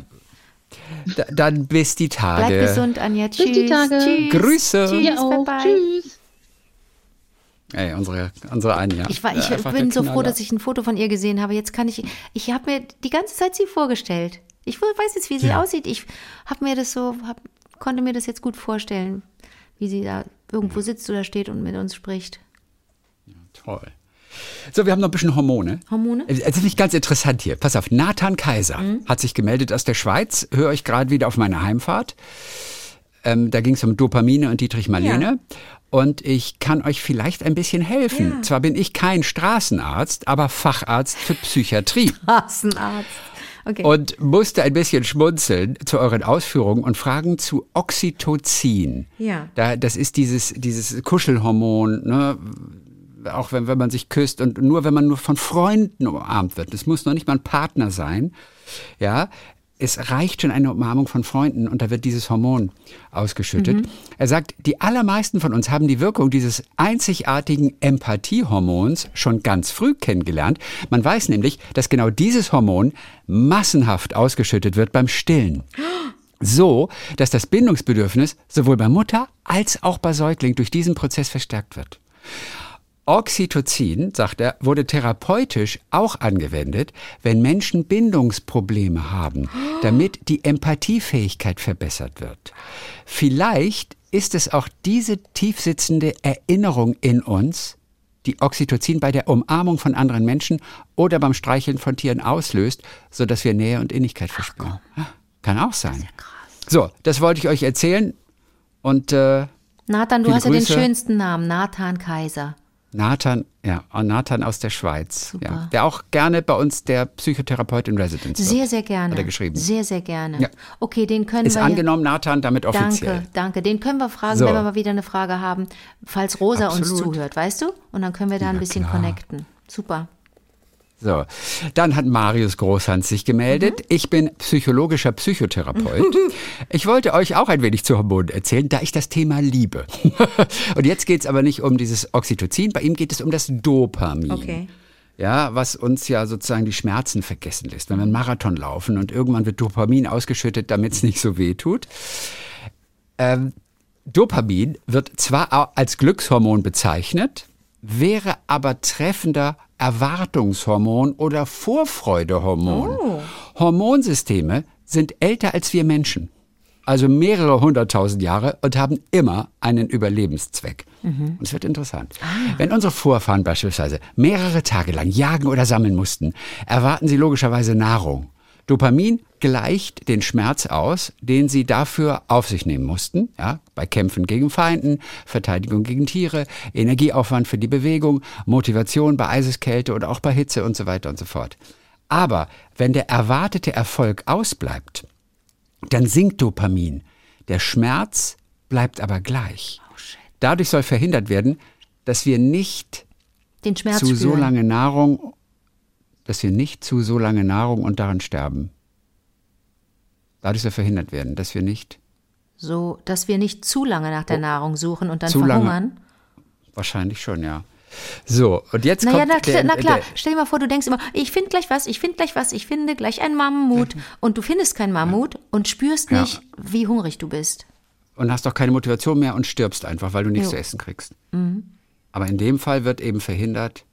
Da, dann bis die Tage. Bleib gesund, Anja. Tschüss. Bis die Tage. Tschüss. Grüße. Tschüss. Tschüss. Ey, unsere, unsere Anja. Ich, war, ich Äh, einfach bin so froh, Knaller. dass ich ein Foto von ihr gesehen habe. Jetzt kann ich, ich habe mir die ganze Zeit sie vorgestellt. Ich weiß jetzt, wie sie Ja. aussieht. Ich habe mir das so, hab, konnte mir das jetzt gut vorstellen, wie sie da irgendwo sitzt oder steht und mit uns spricht. Toll. So, wir haben noch ein bisschen Hormone. Hormone? Es ist nicht ganz interessant hier. Pass auf, Nathan Kaiser hat sich gemeldet aus der Schweiz. Höre ich gerade wieder auf meiner Heimfahrt. Ähm, da ging es um Dopamine und Dietrich Marlene. Und ich kann euch vielleicht ein bisschen helfen. Ja. Zwar bin ich kein Straßenarzt, aber Facharzt für Psychiatrie. (laughs) Straßenarzt. Okay. Und musste ein bisschen schmunzeln zu euren Ausführungen und Fragen zu Oxytocin. Ja. Da, das ist dieses, dieses Kuschelhormon, ne, auch wenn, wenn man sich küsst und nur wenn man nur von Freunden umarmt wird. Das muss noch nicht mal ein Partner sein. Ja, es reicht schon eine Umarmung von Freunden und da wird dieses Hormon ausgeschüttet. Er sagt, die allermeisten von uns haben die Wirkung dieses einzigartigen Empathiehormons schon ganz früh kennengelernt. Man weiß nämlich, dass genau dieses Hormon massenhaft ausgeschüttet wird beim Stillen. So, dass das Bindungsbedürfnis sowohl bei Mutter als auch bei Säugling durch diesen Prozess verstärkt wird. Oxytocin, sagt er, wurde therapeutisch auch angewendet, wenn Menschen Bindungsprobleme haben, damit die Empathiefähigkeit verbessert wird. Vielleicht ist es auch diese tiefsitzende Erinnerung in uns, die Oxytocin bei der Umarmung von anderen Menschen oder beim Streicheln von Tieren auslöst, sodass wir Nähe und Innigkeit verspüren. Kann auch sein. So, das wollte ich euch erzählen. Und äh, Nathan, du hast ja den Grüße. schönsten Namen, Nathan Kaiser. Nathan, ja, Nathan aus der Schweiz, Super. ja, der auch gerne bei uns der Psychotherapeut in Residence wird. Sehr, sehr gerne. Hat er geschrieben. Sehr, sehr gerne. Ja. Okay, den können Ist wir. ja- angenommen, Nathan, damit offiziell. Danke, danke. Den können wir fragen, So. wenn wir mal wieder eine Frage haben, falls Rosa uns Absolut. zuhört, weißt du? Und dann können wir da ein bisschen klar. connecten. Super. So, dann hat Marius Großhans sich gemeldet. Mhm. Ich bin psychologischer Psychotherapeut. (laughs) Ich wollte euch auch ein wenig zu Hormonen erzählen, da ich das Thema liebe. (laughs) Und jetzt geht es aber nicht um dieses Oxytocin, bei ihm geht es um das Dopamin. Okay. Ja, was uns ja sozusagen die Schmerzen vergessen lässt, wenn wir einen Marathon laufen und irgendwann wird Dopamin ausgeschüttet, damit es nicht so weh tut. Ähm, Dopamin wird zwar als Glückshormon bezeichnet, wäre aber treffender Erwartungshormon oder Vorfreudehormon. Hormonsysteme sind älter als wir Menschen, also mehrere hunderttausend Jahre und haben immer einen Überlebenszweck. Und es wird interessant. Wenn unsere Vorfahren beispielsweise mehrere Tage lang jagen oder sammeln mussten, erwarten sie logischerweise Nahrung. Dopamin gleicht den Schmerz aus, den sie dafür auf sich nehmen mussten, ja, bei Kämpfen gegen Feinden, Verteidigung gegen Tiere, Energieaufwand für die Bewegung, Motivation bei Eiseskälte oder auch bei Hitze und so weiter und so fort. Aber wenn der erwartete Erfolg ausbleibt, dann sinkt Dopamin. Der Schmerz bleibt aber gleich. Dadurch soll verhindert werden, dass wir nicht Den Schmerz zu so spüren. lange Nahrung, dass wir nicht zu so lange Nahrung und daran sterben. Dadurch soll verhindert werden, dass wir nicht, So, dass wir nicht zu lange nach der Nahrung suchen und dann Oh. Zu lange. verhungern. wahrscheinlich schon, ja. So, und jetzt Naja, kommt na, der, na klar, Der, stell dir mal vor, du denkst immer, ich finde gleich was, ich finde gleich was, ich finde gleich ein Mammut und du findest kein Mammut und spürst Ja. nicht, wie hungrig du bist. und hast doch keine Motivation mehr und stirbst einfach, weil du nichts Jo. zu essen kriegst. Aber in dem Fall wird eben verhindert,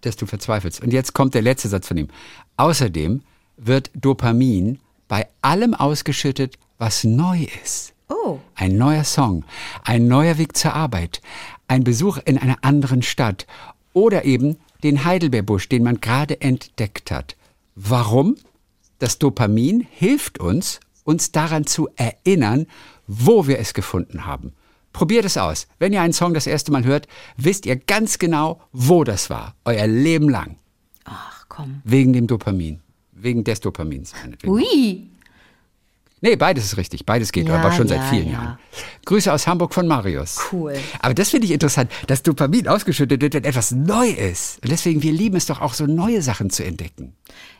dass du verzweifelst. Und jetzt kommt der letzte Satz von ihm. Außerdem wird Dopamin bei allem ausgeschüttet, was neu ist. Oh. Ein neuer Song, ein neuer Weg zur Arbeit, ein Besuch in einer anderen Stadt oder eben den Heidelbeerbusch, den man gerade entdeckt hat. Warum? Das Dopamin hilft uns, uns daran zu erinnern, wo wir es gefunden haben. Probiert es aus. Wenn ihr einen Song das erste Mal hört, wisst ihr ganz genau, wo das war. Euer Leben lang. Ach komm. Wegen dem Dopamin. Wegen des Dopamins. Ui. Nee, beides ist richtig. Beides geht, Ja, aber schon seit ja, vielen ja. Jahren. Grüße aus Hamburg von Marius. Cool. Aber das finde ich interessant, dass Dopamin ausgeschüttet wird, wenn etwas neu ist. Und deswegen, wir lieben es doch auch, so neue Sachen zu entdecken.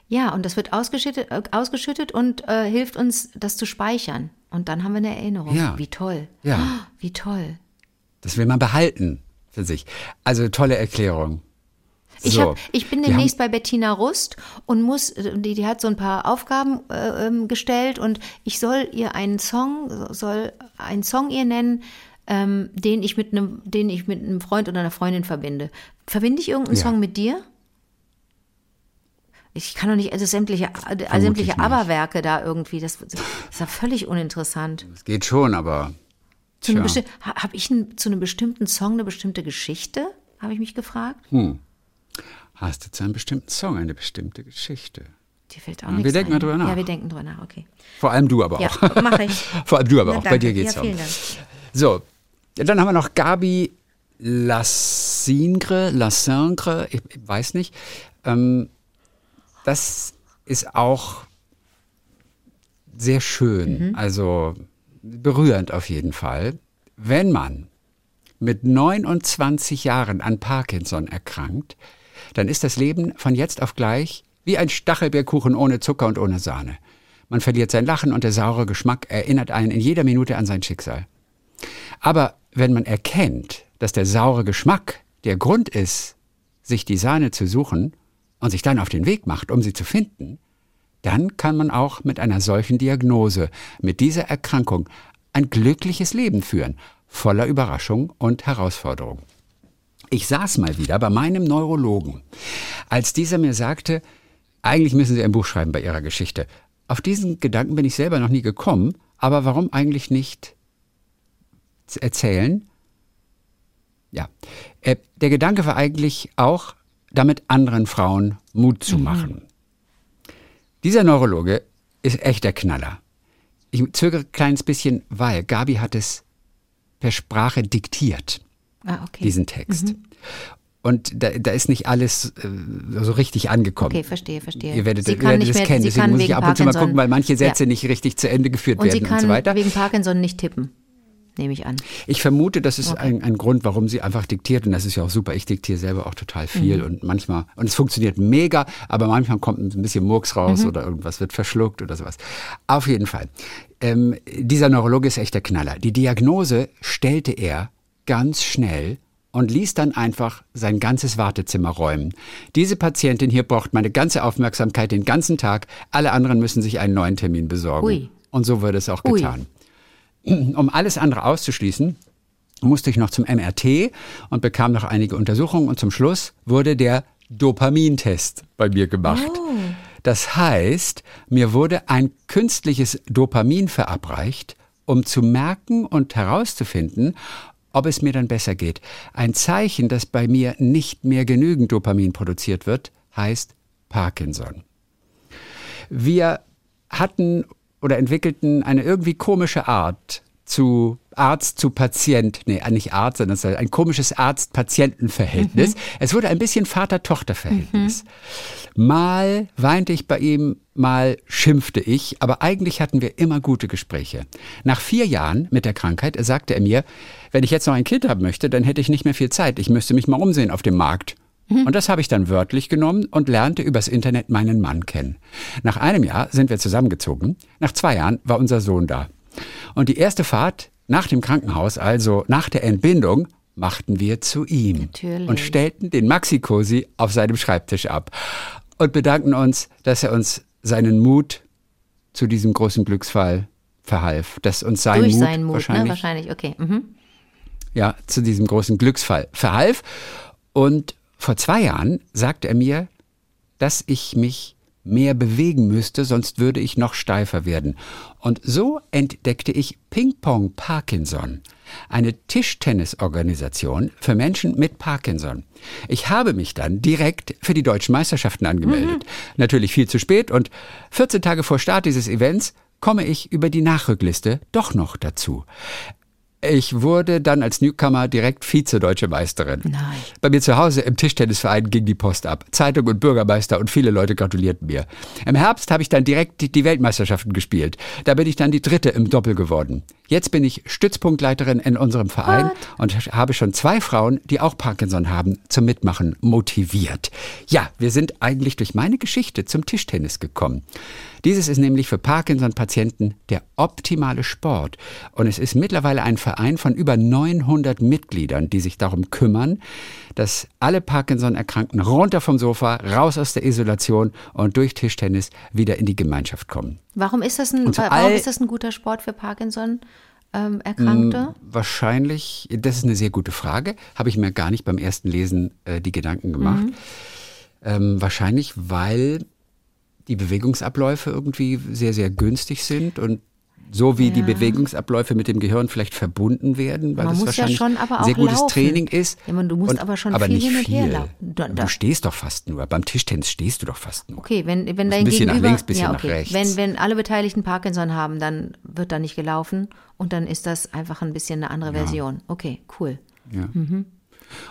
Ja, und das wird ausgeschüttet, ausgeschüttet und äh, hilft uns, das zu speichern. Und dann haben wir eine Erinnerung. Ja. Wie toll. Ja. (gasps) Wie toll. Das will man behalten für sich. Also tolle Erklärung. Ich, So. hab, ich bin demnächst bei Bettina Rust und muss, die, die hat so ein paar Aufgaben äh, ähm, gestellt und ich soll ihr einen Song, soll einen Song ihr nennen, ähm, den ich mit einem, den ich mit einem Freund oder einer Freundin verbinde. Verbinde ich irgendeinen Ja. Song mit dir? Ich kann doch nicht also sämtliche, Vermutlich sämtliche nicht. Aber-Werke da irgendwie. Das, das ist ja völlig uninteressant. Es geht schon, aber. Zu einem Tja. besti- ha- Hab ich ein, zu einem bestimmten Song eine bestimmte Geschichte? Habe ich mich gefragt. Hast du zu einem bestimmten Song eine bestimmte Geschichte? Dir fällt auch Ja, wir denken mal ein. drüber nach. Ja, wir denken drüber nach, okay. Vor allem du aber Ja, auch. mach ich. (laughs) Vor allem du aber Na, auch. Bei danke. dir geht's Ja, auch. vielen Dank. So, ja, dann haben wir noch Gabi Lassingre, Lassingre, ich, ich weiß nicht. Ähm, das ist auch sehr schön, Mhm. also berührend auf jeden Fall, wenn man mit 29 Jahren an Parkinson erkrankt, dann ist das Leben von jetzt auf gleich wie ein Stachelbeerkuchen ohne Zucker und ohne Sahne. Man verliert sein Lachen und der saure Geschmack erinnert einen in jeder Minute an sein Schicksal. Aber wenn man erkennt, dass der saure Geschmack der Grund ist, sich die Sahne zu suchen und sich dann auf den Weg macht, um sie zu finden, dann kann man auch mit einer solchen Diagnose, mit dieser Erkrankung, ein glückliches Leben führen, voller Überraschung und Herausforderung. Ich saß mal wieder bei meinem Neurologen, als dieser mir sagte, eigentlich müssen Sie ein Buch schreiben bei Ihrer Geschichte. Auf diesen Gedanken bin ich selber noch nie gekommen, aber warum eigentlich nicht erzählen? Ja, äh, der Gedanke war eigentlich auch, damit anderen Frauen Mut zu machen. Dieser Neurologe ist echt der Knaller. Ich zögere ein kleines bisschen, weil Gabi hat es per Sprache diktiert, Ah, okay. diesen Text. Und da, da ist nicht alles äh, so richtig angekommen. Okay, verstehe, verstehe. Ihr werdet, Sie ihr kann werdet nicht es mehr- kennen, deswegen muss ich ab und zu mal gucken, weil manche Sätze Ja. nicht richtig zu Ende geführt Und sie werden und so weiter. wegen Parkinson nicht tippen, nehme ich an. Ich vermute, das ist ein, ein Grund, warum sie einfach diktiert und das ist ja auch super. Ich diktiere selber auch total viel Mhm. und manchmal, und es funktioniert mega, aber manchmal kommt ein bisschen Murks raus Mhm. oder irgendwas wird verschluckt oder sowas. Auf jeden Fall. Ähm, dieser Neurologe ist echt der Knaller. Die Diagnose stellte er ganz schnell und ließ dann einfach sein ganzes Wartezimmer räumen. Diese Patientin hier braucht meine ganze Aufmerksamkeit den ganzen Tag. Alle anderen müssen sich einen neuen Termin besorgen. Ui. Und so wurde es auch Ui. getan. (clears throat) Um alles andere auszuschließen, musste ich noch zum MRT und bekam noch einige Untersuchungen und zum Schluss wurde der Dopamintest bei mir gemacht. Das heißt, mir wurde ein künstliches Dopamin verabreicht, um zu merken und herauszufinden, ob es mir dann besser geht. Ein Zeichen, dass bei mir nicht mehr genügend Dopamin produziert wird, heißt Parkinson. Wir hatten oder entwickelten eine irgendwie komische Art zu Arzt zu Patient, nee, nicht Arzt, sondern ein komisches Arzt-Patienten-Verhältnis. Es wurde ein bisschen Vater-Tochter-Verhältnis. Mal weinte ich bei ihm, mal schimpfte ich, aber eigentlich hatten wir immer gute Gespräche. Nach vier Jahren mit der Krankheit sagte er mir, wenn ich jetzt noch ein Kind haben möchte, dann hätte ich nicht mehr viel Zeit. Ich müsste mich mal umsehen auf dem Markt. Und das habe ich dann wörtlich genommen und lernte übers Internet meinen Mann kennen. Nach einem Jahr sind wir zusammengezogen. Nach zwei Jahren war unser Sohn da. Und die erste Fahrt nach dem Krankenhaus, also nach der Entbindung, machten wir zu ihm Natürlich. und stellten den Maxi-Cosi auf seinem Schreibtisch ab und bedankten uns, dass er uns seinen Mut zu diesem großen Glücksfall verhalf, dass uns sein Durch Mut, seinen Mut, wahrscheinlich, ne? Wahrscheinlich, okay. Mhm. ja, zu diesem großen Glücksfall verhalf. Und vor zwei Jahren sagte er mir, dass ich mich mehr bewegen müsste, sonst würde ich noch steifer werden. Und so entdeckte ich Ping Pong Parkinson, eine Tischtennisorganisation für Menschen mit Parkinson. Ich habe mich dann direkt für die deutschen Meisterschaften angemeldet. Natürlich viel zu spät und 14 Tage vor Start dieses Events komme ich über die Nachrückliste doch noch dazu. Ich wurde dann als Newcomer direkt Vize-Deutsche Meisterin. Nein. Bei mir zu Hause im Tischtennisverein ging die Post ab. Zeitung und Bürgermeister und viele Leute gratulierten mir. Im Herbst habe ich dann direkt die- die Weltmeisterschaften gespielt. Da bin ich dann die dritte im Doppel geworden. Jetzt bin ich Stützpunktleiterin in unserem Verein und habe schon zwei Frauen, die auch Parkinson haben, zum Mitmachen motiviert. Ja, wir sind eigentlich durch meine Geschichte zum Tischtennis gekommen. Dieses ist nämlich für Parkinson-Patienten der optimale Sport. Und es ist mittlerweile ein Verein von über 900 Mitgliedern, die sich darum kümmern, dass alle Parkinson-Erkrankten runter vom Sofa, raus aus der Isolation und durch Tischtennis wieder in die Gemeinschaft kommen. Warum ist das ein, warum ist das ein guter Sport für Parkinson-Erkrankte? Wahrscheinlich, das ist eine sehr gute Frage, habe ich mir gar nicht beim ersten Lesen äh, die Gedanken gemacht. Ähm, wahrscheinlich, weil die Bewegungsabläufe irgendwie sehr, sehr günstig sind und so wie die Ja. Bewegungsabläufe mit dem Gehirn vielleicht verbunden werden, weil Man das muss ja wahrscheinlich schon aber ein sehr gutes laufen. Training ist. Ja, man, du musst und, aber schon aber viel nicht hin und her viel. laufen. Da- da- Du stehst doch fast nur. Beim Tischtennis stehst du doch fast nur. Okay, wenn, wenn Ein dein bisschen nach Gegenüber, links, bisschen ja, nach okay. rechts. Wenn, wenn alle Beteiligten Parkinson haben, dann wird da nicht gelaufen und dann ist das einfach ein bisschen eine andere Version. Okay, cool. Ja.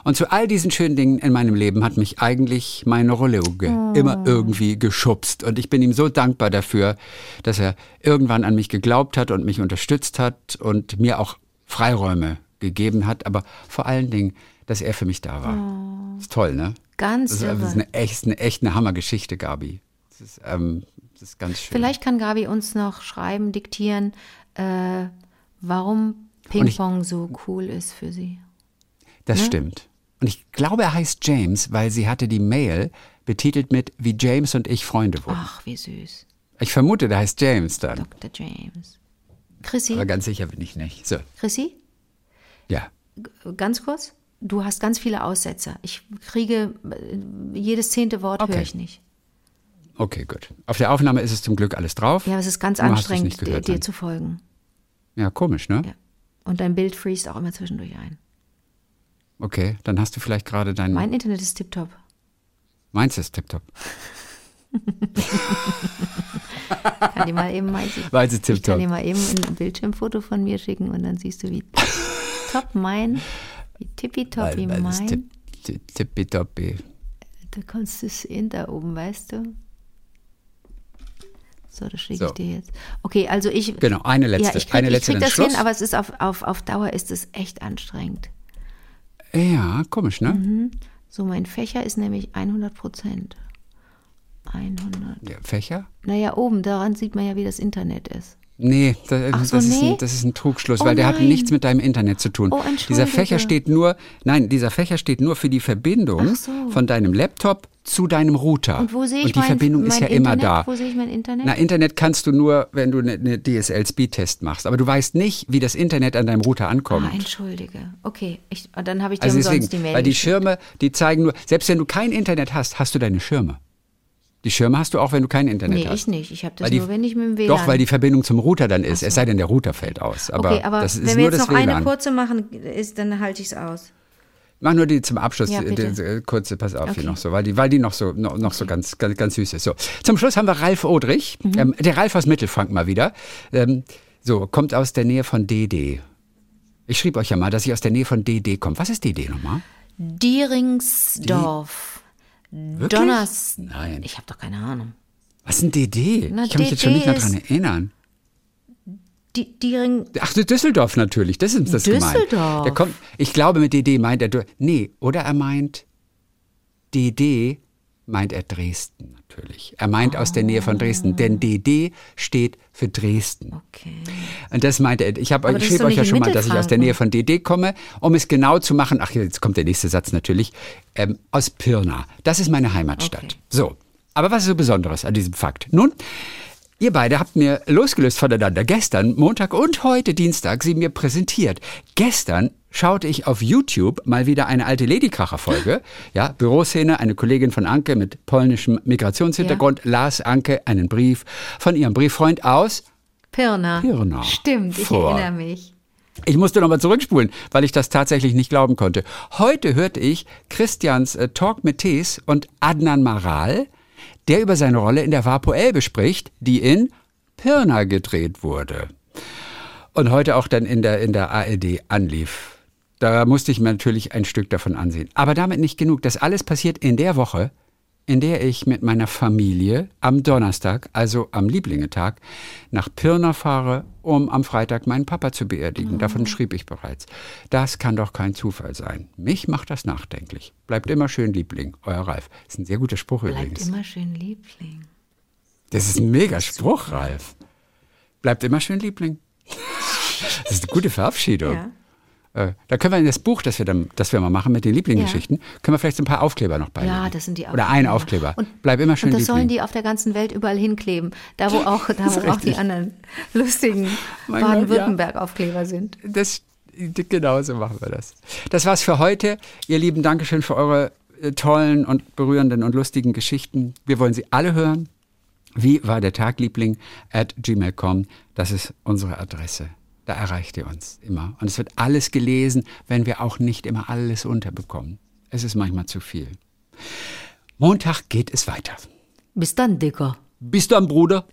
Und zu all diesen schönen Dingen in meinem Leben hat mich eigentlich mein Neurologe immer irgendwie geschubst. Und ich bin ihm so dankbar dafür, dass er irgendwann an mich geglaubt hat und mich unterstützt hat und mir auch Freiräume gegeben hat, aber vor allen Dingen, dass er für mich da war. Ist toll, ne? Ganz Das ist, das ist irre. eine echt eine, echt eine Hammergeschichte, Gabi. Das ist, ähm, das ist ganz schön. Vielleicht kann Gabi uns noch schreiben, diktieren, äh, warum Ping-Pong so cool ist für sie. Das Ne? stimmt. Und ich glaube, er heißt James, weil sie hatte die Mail betitelt mit wie James und ich Freunde wurden. Ach, wie süß. Ich vermute, der heißt James dann. Dr. James. Chrissy, Aber ganz sicher bin ich nicht. So, Chrissy, ja. ganz kurz. Du hast ganz viele Aussetzer. Ich kriege äh, jedes zehnte Wort Okay. höre ich nicht. Okay, gut. Auf der Aufnahme ist es zum Glück alles drauf. Ja, aber es ist ganz Nur anstrengend, gehört dir, dir zu folgen. Ja, komisch, ne? Ja. Und dein Bild freest auch immer zwischendurch ein. Okay, dann hast du vielleicht gerade dein. Mein Internet ist tipptopp. Meins ist tipptopp. (laughs) Kann dir mal eben mal, ich, Meins ist ich kann dir mal eben ein Bildschirmfoto von mir schicken und dann siehst du, wie top mein, wie tippitoppi mein. tipp- tipp- tippitoppi. Da kannst du es sehen da oben, weißt du? So, das schicke So. ich dir jetzt. Okay, also ich. Genau, eine letzte. Ja, ich krieg, eine ich krieg das hin, aber es ist auf, auf, auf Dauer ist es echt anstrengend. Ja, komisch, ne? Mhm. So, mein Fächer ist nämlich 100 Prozent. 100. Ja, Fächer? Naja, oben, daran sieht man ja, wie das Internet ist. Nee, das, so, das, Ist nee? ein, das ist ein Trugschluss, Oh weil der hat nein. nichts mit deinem Internet zu tun. Oh, dieser. Fächer steht nur, nein, dieser Fächer steht nur für die Verbindung so. von deinem Laptop zu deinem Router. Und wo sehe ich Und die mein, Verbindung mein ist ja Internet? immer da. Wo sehe ich mein Internet? Na, Internet kannst du nur, wenn du eine, eine DSL-Speed-Test machst. Aber du weißt nicht, wie das Internet an deinem Router ankommt. ah, entschuldige. Okay, ich, dann habe ich dir also umsonst deswegen, die Mail weil die geschickt. Schirme, die zeigen nur, selbst wenn du kein Internet hast, hast du deine Schirme. Die Schirme hast du auch, wenn du kein Internet Nee, hast. ich nicht. Ich habe das die- nur, wenn ich mit dem WLAN. Doch, weil die Verbindung zum Router dann ist. Es sei denn, der Router fällt aus. Aber, okay, aber das ist wenn nur wir jetzt das noch WLAN. eine kurze machen, ist, dann halte ich es aus. Mach nur die zum Abschluss, Ja, die, bitte. die, die, kurze, pass auf Okay. hier noch so, weil die, weil die noch so, noch, noch so ganz, ganz, ganz süß ist. So. Zum Schluss haben wir Ralf Odrich, Mhm. ähm, der Ralf aus Mittelfranken mal wieder. Ähm, so, kommt aus der Nähe von DD. Ich schrieb euch ja mal, dass ich aus der Nähe von DD komme. Was ist DD nochmal? Dieringsdorf. Wirklich? Donners. Nein. Ich habe doch keine Ahnung. Was ist ein DD? Na, ich kann mich jetzt schon DD nicht mehr dran erinnern. Die, Diering. Ach, Düsseldorf natürlich, das ist das gemeint. Düsseldorf. Der kommt, ich glaube, mit DD meint er, nee, oder er meint, DD meint er Dresden natürlich. Er meint aus der Nähe von Dresden, denn DD steht für Dresden. Okay. Und das meinte er. Ich, hab, ich schrieb euch ja schon mal, dass ich aus der. Nähe von DD komme, um es genau zu machen. Ach, jetzt kommt der nächste Satz natürlich. Ähm, aus Pirna. Das ist meine Heimatstadt. Okay. So. Aber was ist so Besonderes an diesem Fakt? Nun, ihr beide habt mir losgelöst voneinander gestern, Montag und heute Dienstag, sie mir präsentiert. Gestern schaute ich auf YouTube mal wieder eine alte Ladykracher-Folge. Ja, Büroszene, eine Kollegin von Anke mit polnischem Migrationshintergrund las Anke einen Brief von ihrem Brieffreund aus Pirna. Pirna. Stimmt, ich Vor. erinnere mich. ich musste nochmal zurückspulen, weil ich das tatsächlich nicht glauben konnte. Heute hörte ich Christians äh, Talk mit Tees und Adnan Maral, der über seine Rolle in der Vapo Elbe spricht, die in Pirna gedreht wurde. Und heute auch dann in der, in der ARD anlief. Da musste ich mir natürlich ein Stück davon ansehen. Aber damit nicht genug. Das alles passiert in der Woche, in der ich mit meiner Familie am Donnerstag, also am Lieblingetag, nach Pirna fahre, um am Freitag meinen Papa zu beerdigen. Davon schrieb ich bereits. Das kann doch kein Zufall sein. Mich macht das nachdenklich. Bleibt immer schön Liebling, euer Ralf. Das ist ein sehr guter Spruch Bleibt übrigens. immer schön Liebling. Das ist ein mega Spruch, Ralf. Bleibt immer schön Liebling. Das ist eine gute Verabschiedung. Ja. Äh, Da können wir in das Buch, das wir, dann, das wir mal machen mit den Lieblingsgeschichten, können wir vielleicht so ein paar Aufkleber noch beilegen. Ja, das sind die Oder einen Aufkleber. Und, Bleib immer schön Und das Liebling. sollen die auf der ganzen Welt überall hinkleben. Da, wo auch, da, (laughs) wo auch die anderen lustigen (laughs) Baden-Württemberg-Aufkleber sind. Das, genau so machen wir das. Das war's für heute. Ihr Lieben, Dankeschön für eure äh, tollen und berührenden und lustigen Geschichten. Wir wollen sie alle hören. Wie war der Tag, Liebling? At gmail.com. Das ist unsere Adresse. Da erreicht ihr uns immer. Und es wird alles gelesen, wenn wir auch nicht immer alles unterbekommen. Es ist manchmal zu viel. Montag geht es weiter. Bis dann, Dicker. Bis dann, Bruder.